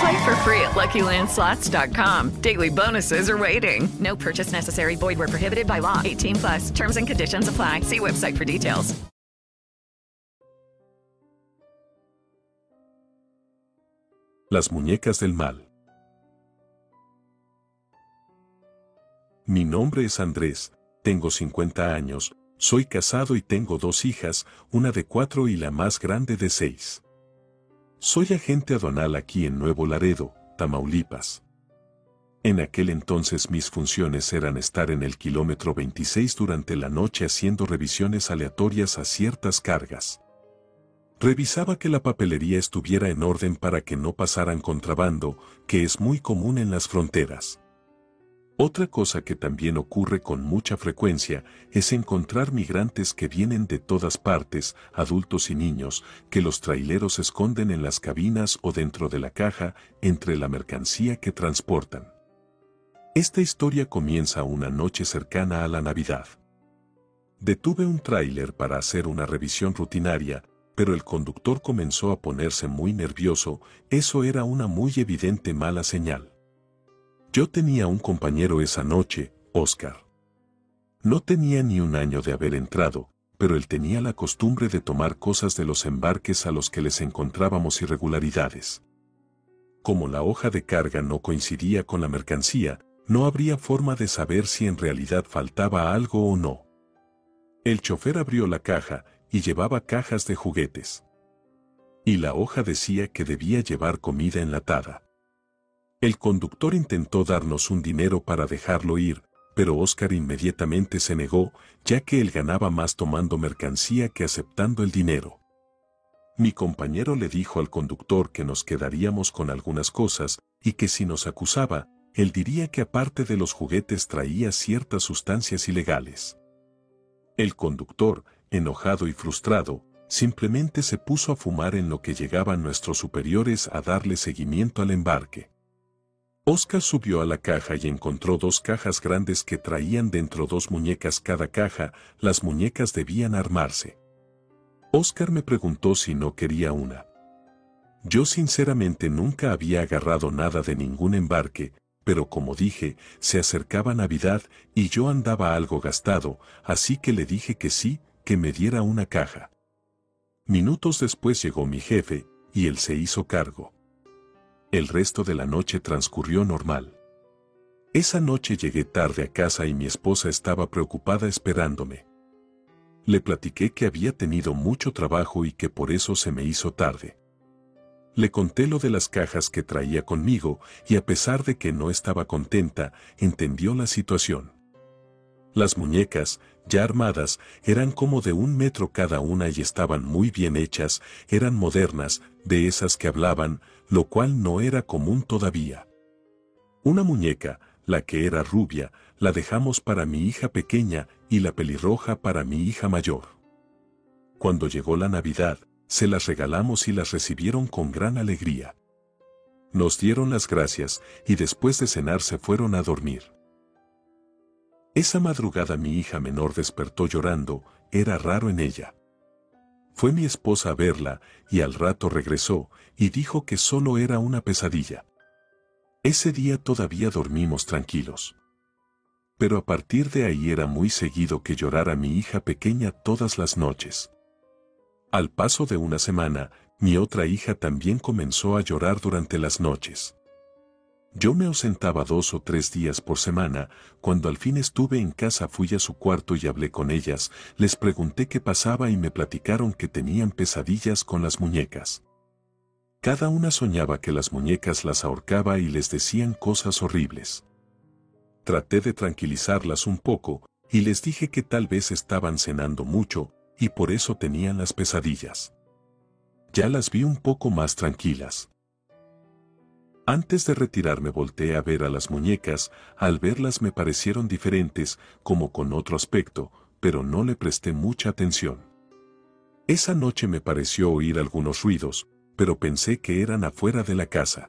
Play for free at LuckyLandSlots.com. Daily bonuses are waiting. No purchase necessary. Void where prohibited by law. 18 plus. Terms and conditions apply. See website for details. Las muñecas del mal. Mi nombre es Andrés, tengo 50 años, soy casado y tengo dos hijas, una de cuatro y la más grande de seis. Soy agente aduanal aquí en Nuevo Laredo, Tamaulipas. En aquel entonces mis funciones eran estar en el kilómetro 26 durante la noche haciendo revisiones aleatorias a ciertas cargas. Revisaba que la papelería estuviera en orden para que no pasaran contrabando, que es muy común en las fronteras. Otra cosa que también ocurre con mucha frecuencia es encontrar migrantes que vienen de todas partes, adultos y niños, que los traileros esconden en las cabinas o dentro de la caja entre la mercancía que transportan. Esta historia comienza una noche cercana a la Navidad. Detuve un tráiler para hacer una revisión rutinaria, pero el conductor comenzó a ponerse muy nervioso, eso era una muy evidente mala señal. Yo tenía un compañero esa noche, Oscar. No tenía ni un año de haber entrado, pero él tenía la costumbre de tomar cosas de los embarques a los que les encontrábamos irregularidades. Como la hoja de carga no coincidía con la mercancía, no habría forma de saber si en realidad faltaba algo o no. El chofer abrió la caja y llevaba cajas de juguetes. Y la hoja decía que debía llevar comida enlatada. El conductor intentó darnos un dinero para dejarlo ir, pero Oscar inmediatamente se negó, ya que él ganaba más tomando mercancía que aceptando el dinero. Mi compañero le dijo al conductor que nos quedaríamos con algunas cosas y que si nos acusaba, él diría que aparte de los juguetes traía ciertas sustancias ilegales. El conductor, enojado y frustrado, simplemente se puso a fumar en lo que llegaban nuestros superiores a darle seguimiento al embarque. Oscar subió a la caja y encontró dos cajas grandes que traían dentro dos muñecas cada caja, las muñecas debían armarse. Oscar me preguntó si no quería una. Yo sinceramente nunca había agarrado nada de ningún embarque, pero como dije, se acercaba Navidad y yo andaba algo gastado, así que le dije que sí, que me diera una caja. Minutos después llegó mi jefe, y él se hizo cargo. El resto de la noche transcurrió normal. Esa noche llegué tarde a casa y mi esposa estaba preocupada esperándome. Le platiqué que había tenido mucho trabajo y que por eso se me hizo tarde. Le conté lo de las cajas que traía conmigo y a pesar de que no estaba contenta, entendió la situación. Las muñecas, ya armadas, eran como de un metro cada una y estaban muy bien hechas, eran modernas, de esas que hablaban, lo cual no era común todavía. Una muñeca, la que era rubia, la dejamos para mi hija pequeña y la pelirroja para mi hija mayor. Cuando llegó la Navidad, se las regalamos y las recibieron con gran alegría. Nos dieron las gracias y después de cenar se fueron a dormir. Esa madrugada mi hija menor despertó llorando, era raro en ella. Fue mi esposa a verla, y al rato regresó, y dijo que solo era una pesadilla. Ese día todavía dormimos tranquilos. Pero a partir de ahí era muy seguido que llorara mi hija pequeña todas las noches. Al paso de una semana, mi otra hija también comenzó a llorar durante las noches. Yo me ausentaba dos o tres días por semana, cuando al fin estuve en casa fui a su cuarto y hablé con ellas, les pregunté qué pasaba y me platicaron que tenían pesadillas con las muñecas. Cada una soñaba que las muñecas las ahorcaba y les decían cosas horribles. Traté de tranquilizarlas un poco, y les dije que tal vez estaban cenando mucho, y por eso tenían las pesadillas. Ya las vi un poco más tranquilas. Antes de retirarme volteé a ver a las muñecas, al verlas me parecieron diferentes, como con otro aspecto, pero no le presté mucha atención. Esa noche me pareció oír algunos ruidos, pero pensé que eran afuera de la casa.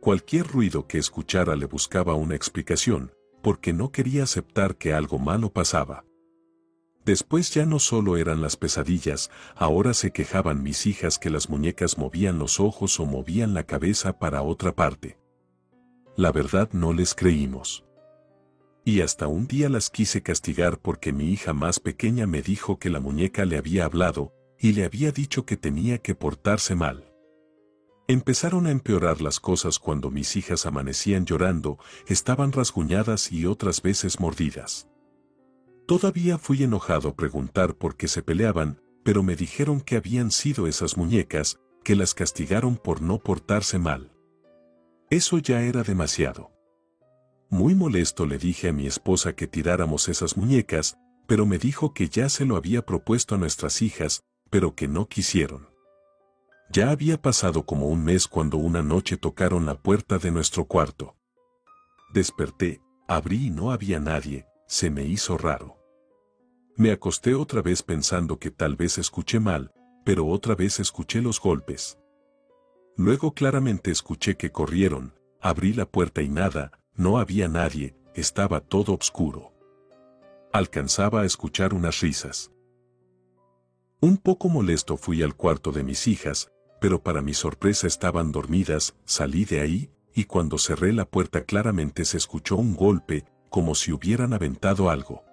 Cualquier ruido que escuchara le buscaba una explicación, porque no quería aceptar que algo malo pasaba. Después ya no solo eran las pesadillas, ahora se quejaban mis hijas que las muñecas movían los ojos o movían la cabeza para otra parte. La verdad no les creímos. Y hasta un día las quise castigar porque mi hija más pequeña me dijo que la muñeca le había hablado, y le había dicho que tenía que portarse mal. Empezaron a empeorar las cosas cuando mis hijas amanecían llorando, estaban rasguñadas y otras veces mordidas. Todavía fui enojado preguntar por qué se peleaban, pero me dijeron que habían sido esas muñecas, que las castigaron por no portarse mal. Eso ya era demasiado. Muy molesto le dije a mi esposa que tiráramos esas muñecas, pero me dijo que ya se lo había propuesto a nuestras hijas, pero que no quisieron. Ya había pasado como un mes cuando una noche tocaron la puerta de nuestro cuarto. Desperté, abrí y no había nadie, se me hizo raro. Me acosté otra vez pensando que tal vez escuché mal, pero otra vez escuché los golpes. Luego claramente escuché que corrieron, abrí la puerta y nada, no había nadie, estaba todo oscuro. Alcanzaba a escuchar unas risas. Un poco molesto fui al cuarto de mis hijas, pero para mi sorpresa estaban dormidas, salí de ahí, y cuando cerré la puerta claramente se escuchó un golpe, como si hubieran aventado algo.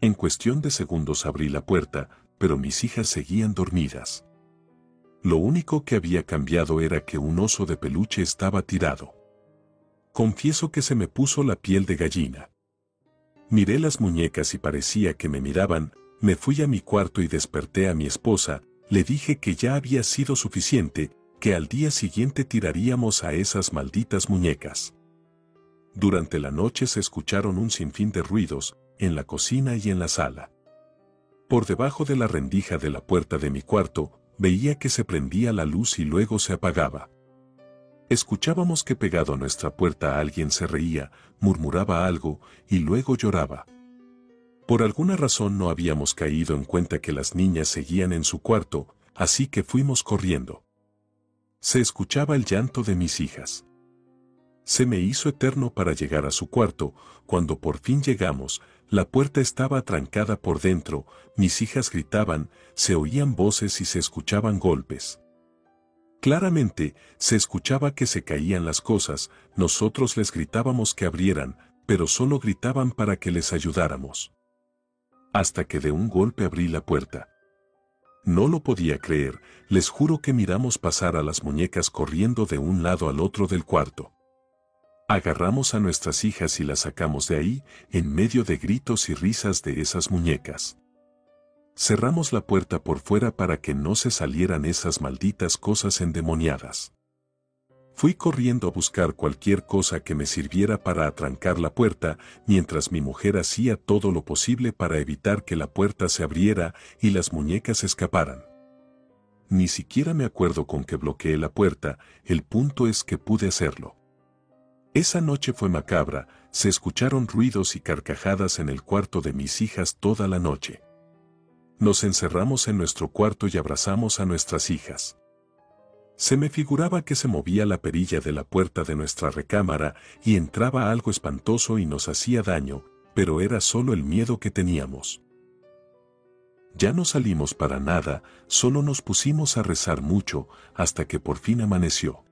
En cuestión de segundos abrí la puerta, pero mis hijas seguían dormidas. Lo único que había cambiado era que un oso de peluche estaba tirado. Confieso que se me puso la piel de gallina. Miré las muñecas y parecía que me miraban, me fui a mi cuarto y desperté a mi esposa, le dije que ya había sido suficiente, que al día siguiente tiraríamos a esas malditas muñecas. Durante la noche se escucharon un sinfín de ruidos, en la cocina y en la sala. Por debajo de la rendija de la puerta de mi cuarto, veía que se prendía la luz y luego se apagaba. Escuchábamos que pegado a nuestra puerta alguien se reía, murmuraba algo y luego lloraba. Por alguna razón no habíamos caído en cuenta que las niñas seguían en su cuarto, así que fuimos corriendo. Se escuchaba el llanto de mis hijas. Se me hizo eterno para llegar a su cuarto, cuando por fin llegamos, la puerta estaba atrancada por dentro, mis hijas gritaban, se oían voces y se escuchaban golpes. Claramente, se escuchaba que se caían las cosas, nosotros les gritábamos que abrieran, pero solo gritaban para que les ayudáramos. Hasta que de un golpe abrí la puerta. No lo podía creer, les juro que miramos pasar a las muñecas corriendo de un lado al otro del cuarto. Agarramos a nuestras hijas y las sacamos de ahí, en medio de gritos y risas de esas muñecas. Cerramos la puerta por fuera para que no se salieran esas malditas cosas endemoniadas. Fui corriendo a buscar cualquier cosa que me sirviera para atrancar la puerta, mientras mi mujer hacía todo lo posible para evitar que la puerta se abriera y las muñecas escaparan. Ni siquiera me acuerdo con que bloqueé la puerta, el punto es que pude hacerlo. Esa noche fue macabra, se escucharon ruidos y carcajadas en el cuarto de mis hijas toda la noche. Nos encerramos en nuestro cuarto y abrazamos a nuestras hijas. Se me figuraba que se movía la perilla de la puerta de nuestra recámara y entraba algo espantoso y nos hacía daño, pero era solo el miedo que teníamos. Ya no salimos para nada, solo nos pusimos a rezar mucho hasta que por fin amaneció.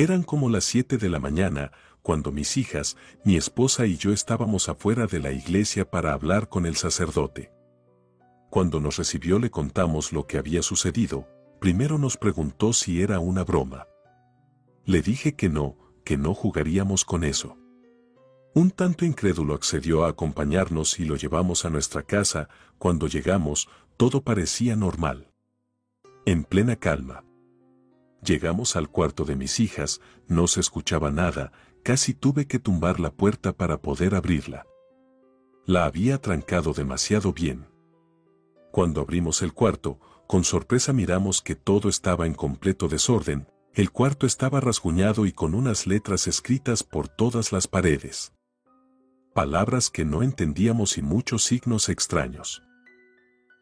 Eran como las siete de la mañana, cuando mis hijas, mi esposa y yo estábamos afuera de la iglesia para hablar con el sacerdote. Cuando nos recibió le contamos lo que había sucedido, primero nos preguntó si era una broma. Le dije que no, que no jugaríamos con eso. Un tanto incrédulo accedió a acompañarnos y lo llevamos a nuestra casa, cuando llegamos, todo parecía normal. En plena calma. Llegamos al cuarto de mis hijas, no se escuchaba nada, casi tuve que tumbar la puerta para poder abrirla. La había trancado demasiado bien. Cuando abrimos el cuarto, con sorpresa miramos que todo estaba en completo desorden, el cuarto estaba rasguñado y con unas letras escritas por todas las paredes palabras que no entendíamos y muchos signos extraños.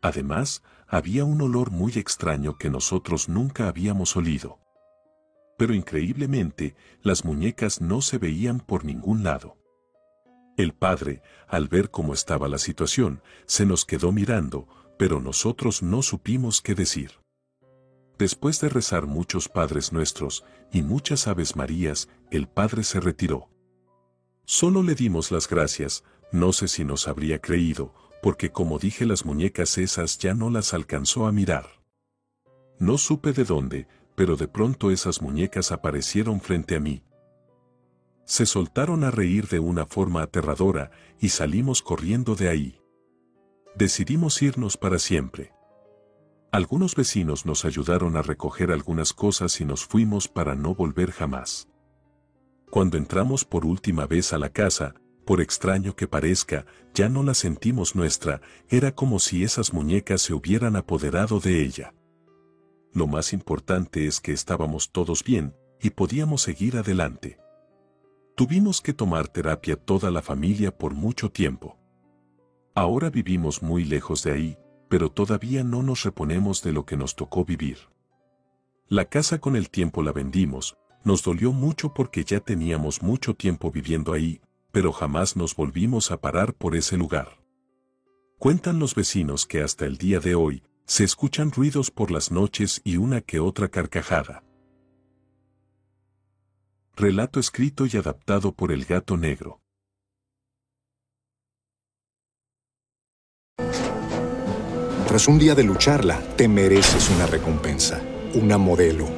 Además, había un olor muy extraño que nosotros nunca habíamos olido. Pero increíblemente, las muñecas no se veían por ningún lado. El padre, al ver cómo estaba la situación, se nos quedó mirando, pero nosotros no supimos qué decir. Después de rezar muchos Padres Nuestros y muchas Aves Marías, el padre se retiró. Solo le dimos las gracias, no sé si nos habría creído, porque como dije las muñecas esas ya no las alcanzó a mirar. No supe de dónde, pero de pronto esas muñecas aparecieron frente a mí. Se soltaron a reír de una forma aterradora y salimos corriendo de ahí. Decidimos irnos para siempre. Algunos vecinos nos ayudaron a recoger algunas cosas y nos fuimos para no volver jamás. Cuando entramos por última vez a la casa, por extraño que parezca, ya no la sentimos nuestra, era como si esas muñecas se hubieran apoderado de ella. Lo más importante es que estábamos todos bien, y podíamos seguir adelante. Tuvimos que tomar terapia toda la familia por mucho tiempo. Ahora vivimos muy lejos de ahí, pero todavía no nos reponemos de lo que nos tocó vivir. La casa con el tiempo la vendimos, nos dolió mucho porque ya teníamos mucho tiempo viviendo ahí, pero jamás nos volvimos a parar por ese lugar. Cuentan los vecinos que hasta el día de hoy, se escuchan ruidos por las noches y una que otra carcajada. Relato escrito y adaptado por el gato negro. Tras un día de lucharla, te mereces una recompensa, una modelo